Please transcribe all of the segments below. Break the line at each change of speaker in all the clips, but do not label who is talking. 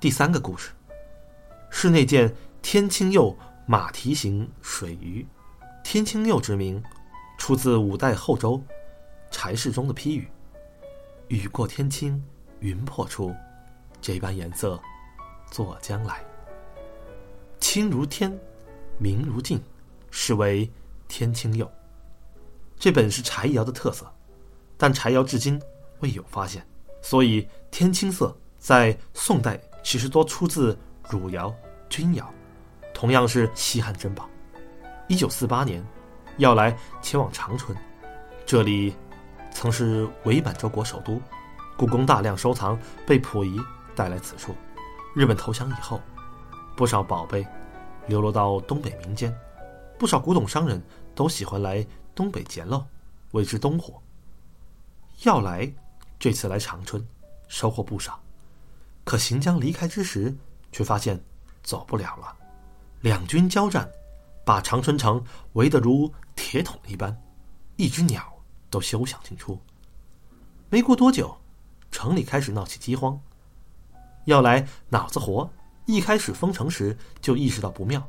第三个故事是那件天青釉马蹄形水鱼。天青釉之名出自五代后周柴氏中的批语：“雨过天青云破处，这般颜色作将来。青如天，明如镜，是为天青釉。这本是柴窑的特色，但柴窑至今未有发现，所以天青色在宋代其实多出自汝窑、钧窑，同样是稀罕珍宝。一九四八年，要来前往长春，这里曾是伪满洲国首都，故宫大量收藏被溥仪带来此处。日本投降以后，不少宝贝流落到东北民间，不少古董商人都喜欢来东北捡漏，谓之东货。要来这次来长春，收获不少。可行将离开之时，却发现走不了了。两军交战，把长春城围得如铁桶一般，一只鸟都休想进出。没过多久，城里开始闹起饥荒。要来脑子活，一开始封城时就意识到不妙，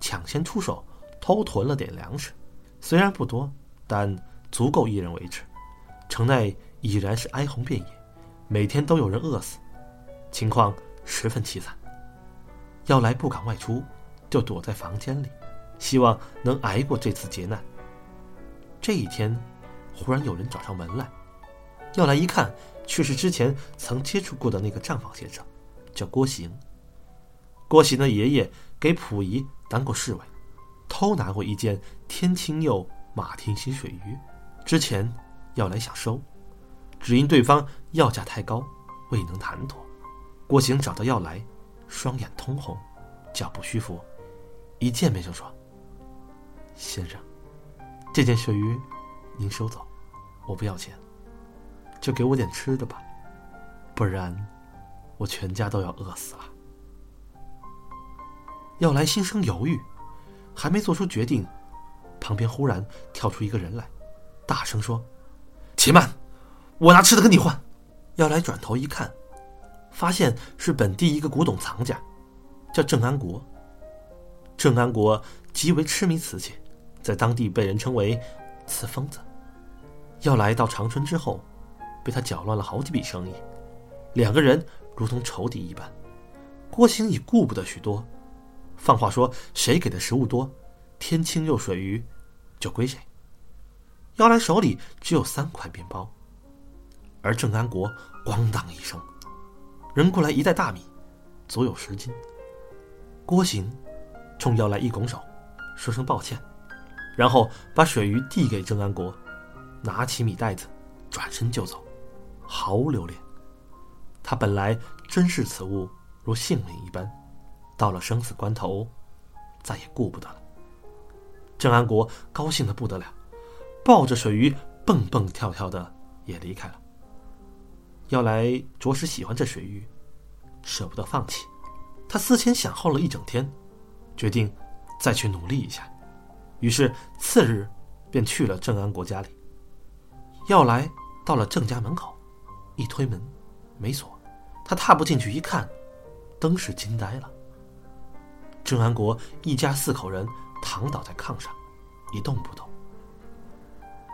抢先出手偷囤了点粮食，虽然不多，但足够一人维持。城内已然是哀鸿遍野，每天都有人饿死。情况十分凄惨，要来不敢外出，就躲在房间里，希望能挨过这次劫难。这一天，忽然有人找上门来，要来一看，却是之前曾接触过的那个账房先生，叫郭行。郭行的爷爷给溥仪当过侍卫，偷拿过一件天青釉马蹄形水鱼，之前要来想收，只因对方要价太高，未能谈妥。郭行找到要来，双眼通红，脚步虚浮，一见面就说：“先生，这件血鱼，您收走，我不要钱，就给我点吃的吧，不然，我全家都要饿死了。”要来心生犹豫，还没做出决定，旁边忽然跳出一个人来，大声说：“且慢，我拿吃的跟你换。”要来转头一看。发现是本地一个古董藏家，叫郑安国。郑安国极为痴迷瓷器，在当地被人称为“瓷疯子”。要来到长春之后，被他搅乱了好几笔生意，两个人如同仇敌一般。郭兴已顾不得许多，放话说谁给的食物多，天青釉水鱼就归谁。要来手里只有三块面包，而郑安国咣当一声。扔过来一袋大米，足有十斤。郭行冲要来一拱手，说声抱歉，然后把水鱼递给郑安国，拿起米袋子，转身就走，毫无留恋。他本来珍视此物如性命一般，到了生死关头，再也顾不得了。郑安国高兴的不得了，抱着水鱼蹦蹦跳跳的也离开了。要来着实喜欢这水域，舍不得放弃。他思前想后了一整天，决定再去努力一下。于是次日便去了郑安国家里。要来到了郑家门口，一推门没锁，他踏步进去一看，登时惊呆了。郑安国一家四口人躺倒在炕上，一动不动。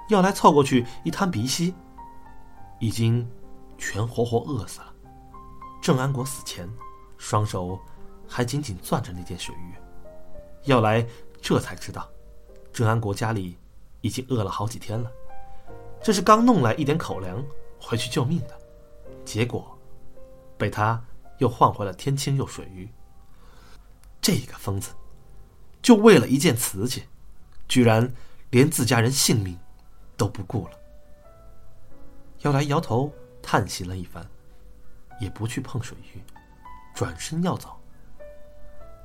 要来凑过去一探鼻息，已经。全活活饿死了。郑安国死前，双手还紧紧攥着那件水鱼。要来这才知道，郑安国家里已经饿了好几天了。这是刚弄来一点口粮回去救命的，结果被他又换回了天青釉水鱼。这个疯子，就为了一件瓷器，居然连自家人性命都不顾了。要来摇头。叹息了一番，也不去碰水鱼，转身要走。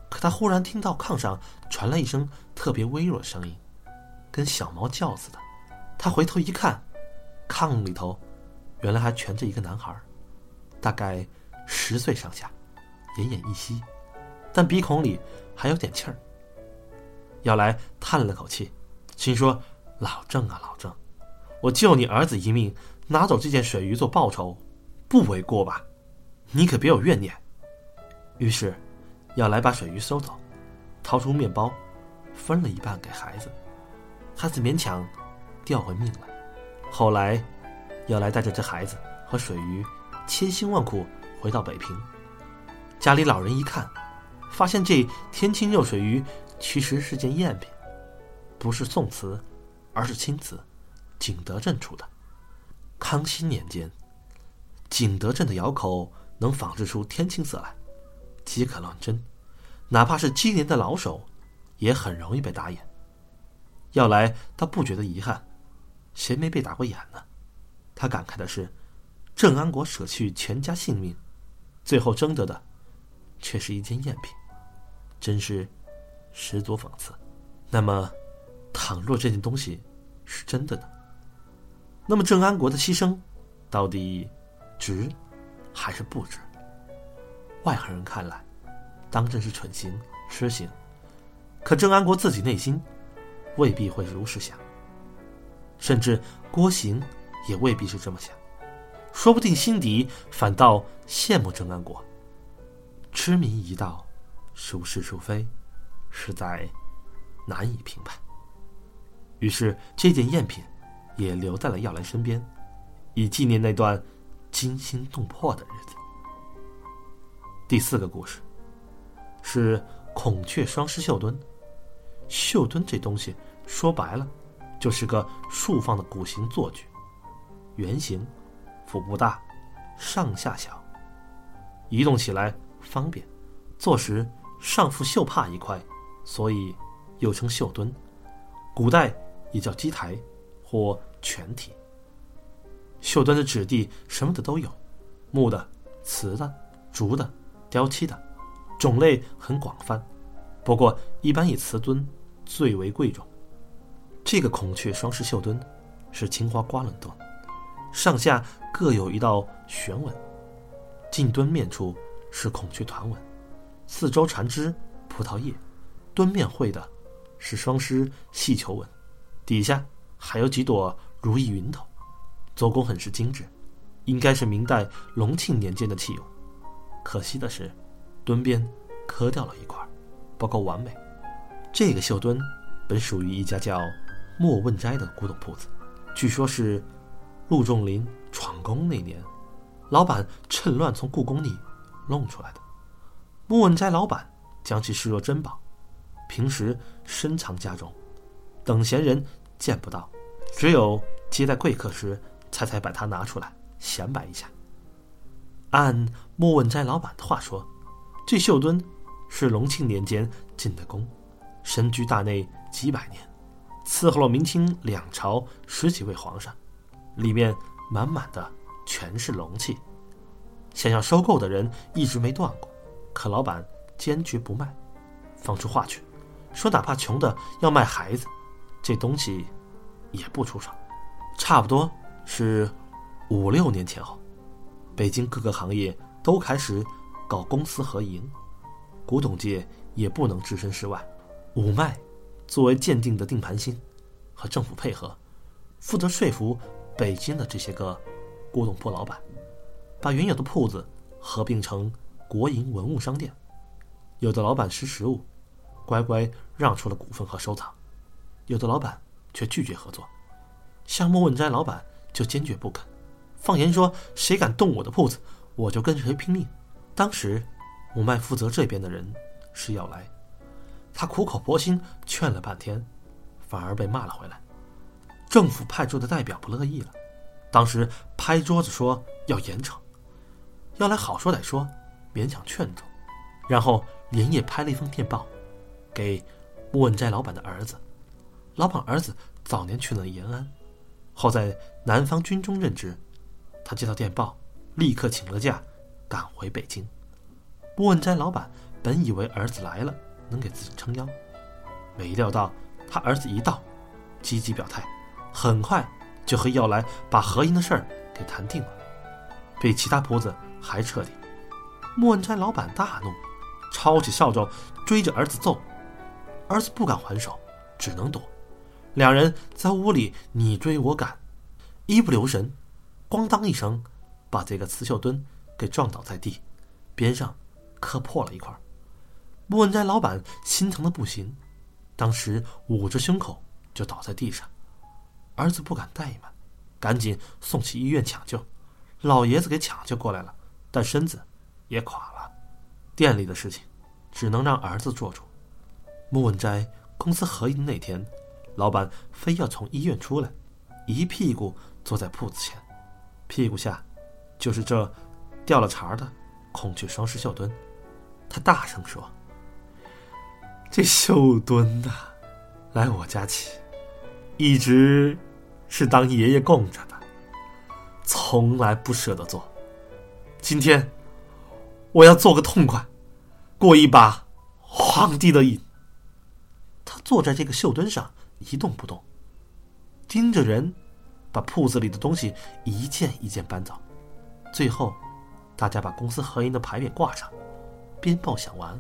可他忽然听到炕上传来一声特别微弱的声音，跟小猫叫似的。他回头一看，炕里头原来还蜷着一个男孩，大概十岁上下，奄奄一息，但鼻孔里还有点气儿。要来叹了口气，心说：“老郑啊，老郑，我救你儿子一命。”拿走这件水鱼做报酬，不为过吧？你可别有怨念。于是，要来把水鱼收走，掏出面包，分了一半给孩子，孩子勉强掉回命来。后来，要来带着这孩子和水鱼，千辛万苦回到北平。家里老人一看，发现这天青釉水鱼其实是件赝品，不是宋瓷，而是青瓷，景德镇出的。康熙年间，景德镇的窑口能仿制出天青色来。饥渴乱真，哪怕是积年的老手，也很容易被打眼。要来，他不觉得遗憾，谁没被打过眼呢？他感慨的是，郑安国舍去全家性命，最后争得的，却是一件赝品，真是十足讽刺。那么，倘若这件东西是真的呢？那么郑安国的牺牲，到底值还是不值？外行人看来，当真是蠢行痴行。可郑安国自己内心，未必会如实想。甚至郭行也未必是这么想，说不定心底反倒羡慕郑安国。痴迷一道，孰是孰非，实在难以评判。于是这件赝品，也留在了耀兰身边，以纪念那段惊心动魄的日子。第四个故事是孔雀双狮绣墩。绣墩这东西说白了，就是个竖放的鼓形坐具，圆形，腹部大，上下小，移动起来方便，坐时上腹绣帕一块，所以又称绣墩。古代也叫机台或全体。绣墩的质地什么的都有，木的、瓷的、竹的。雕漆的种类很广泛，不过一般以瓷墩最为贵重。这个孔雀双狮绣墩是青花瓜棱墩，上下各有一道旋纹，近墩面处是孔雀团纹，四周缠枝葡萄叶，墩面绘的是双狮细球纹，底下还有几朵如意云头，做工很是精致，应该是明代隆庆年间的器用。可惜的是，墩边磕掉了一块，不够完美。这个绣墩本属于一家叫莫问斋的古董铺子，据说是陆仲林闯宫那年，老板趁乱从故宫里弄出来的。莫问斋老板将其视若珍宝，平时深藏家中，等闲人见不到，只有接待贵客时才才把它拿出来显摆一下。按莫问斋老板的话说，这绣墩是隆庆年间进的宫，身居大内几百年，伺候了明清两朝十几位皇上，里面满满的全是龙气。想要收购的人一直没断过，可老板坚决不卖，放出话去，说哪怕穷的要卖孩子，这东西也不出手。差不多是五六年前后。北京各个行业都开始搞公私合营，古董界也不能置身事外。五脉作为鉴定的定盘星，和政府配合，负责说服北京的这些个古董铺老板，把原有的铺子合并成国营文物商店。有的老板识时务，乖乖让出了股份和收藏；有的老板却拒绝合作，像莫问斋老板就坚决不肯。放言说：“谁敢动我的铺子，我就跟谁拼命。”当时，五脉负责这边的人是要来，他苦口婆心劝了半天，反而被骂了回来。政府派出的代表不乐意了，当时拍桌子说要严惩。要来好说歹说，勉强劝住，然后连夜拍了一封电报，给莫问斋老板的儿子。老板儿子早年去了延安，后在南方军中任职。他接到电报，立刻请了假，赶回北京。莫问斋老板本以为儿子来了能给自己撑腰，没料到他儿子一到，积极表态，很快就和要来把合营的事儿给谈定了，比其他铺子还彻底。莫问斋老板大怒，抄起扫帚追着儿子揍，儿子不敢还手，只能躲。两人在屋里你追我赶，一不留神。咣当一声，把这个刺绣墩给撞倒在地，边上磕破了一块。穆文斋老板心疼的不行，当时捂着胸口就倒在地上。儿子不敢怠慢，赶紧送去医院抢救。老爷子给抢救过来了，但身子也垮了。店里的事情只能让儿子做主。穆文斋公司合营那天，老板非要从医院出来，一屁股坐在铺子前，屁股下就是这掉了茬的孔雀双狮绣墩。他大声说：“这绣墩呐，来我家起，一直是当爷爷供着的，从来不舍得做。今天我要做个痛快，过一把皇帝的瘾。”他坐在这个绣墩上一动不动，盯着人，把铺子里的东西一件一件搬走。最后，大家把公司合营的牌匾挂上，鞭炮响完，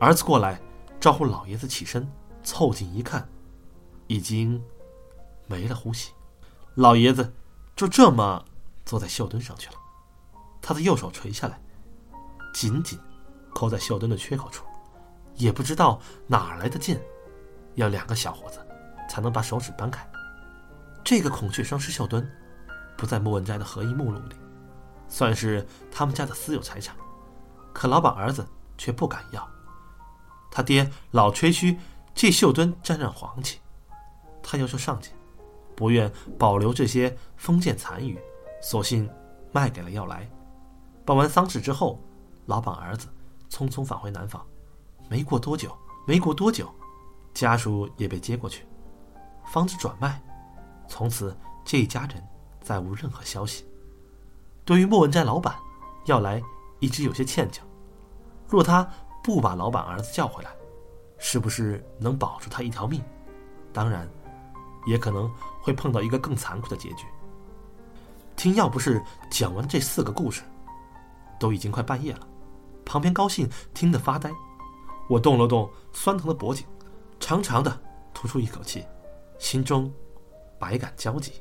儿子过来招呼老爷子起身，凑近一看，已经没了呼吸。老爷子就这么坐在绣墩上去了，他的右手垂下来，紧紧扣在绣墩的缺口处，也不知道哪来的劲。要两个小伙子才能把手指搬开。这个孔雀双狮绣墩不在莫文斋的合一目录里，算是他们家的私有财产。可老板儿子却不敢要，他爹老吹嘘这绣墩沾染黄气，他要求上级不愿保留这些封建残余，索性卖给了耀来。办完丧事之后，老板儿子匆匆返回南方，没过多久，没过多久。家属也被接过去，房子转卖，从此这一家人再无任何消息。对于莫文斋老板，要来一直有些歉疚。若他不把老板儿子叫回来，是不是能保住他一条命？当然，也可能会碰到一个更残酷的结局。听要不是讲完这四个故事，都已经快半夜了。旁边高兴听得发呆，我动了动酸疼的脖颈。长长的吐出一口气，心中百感交集。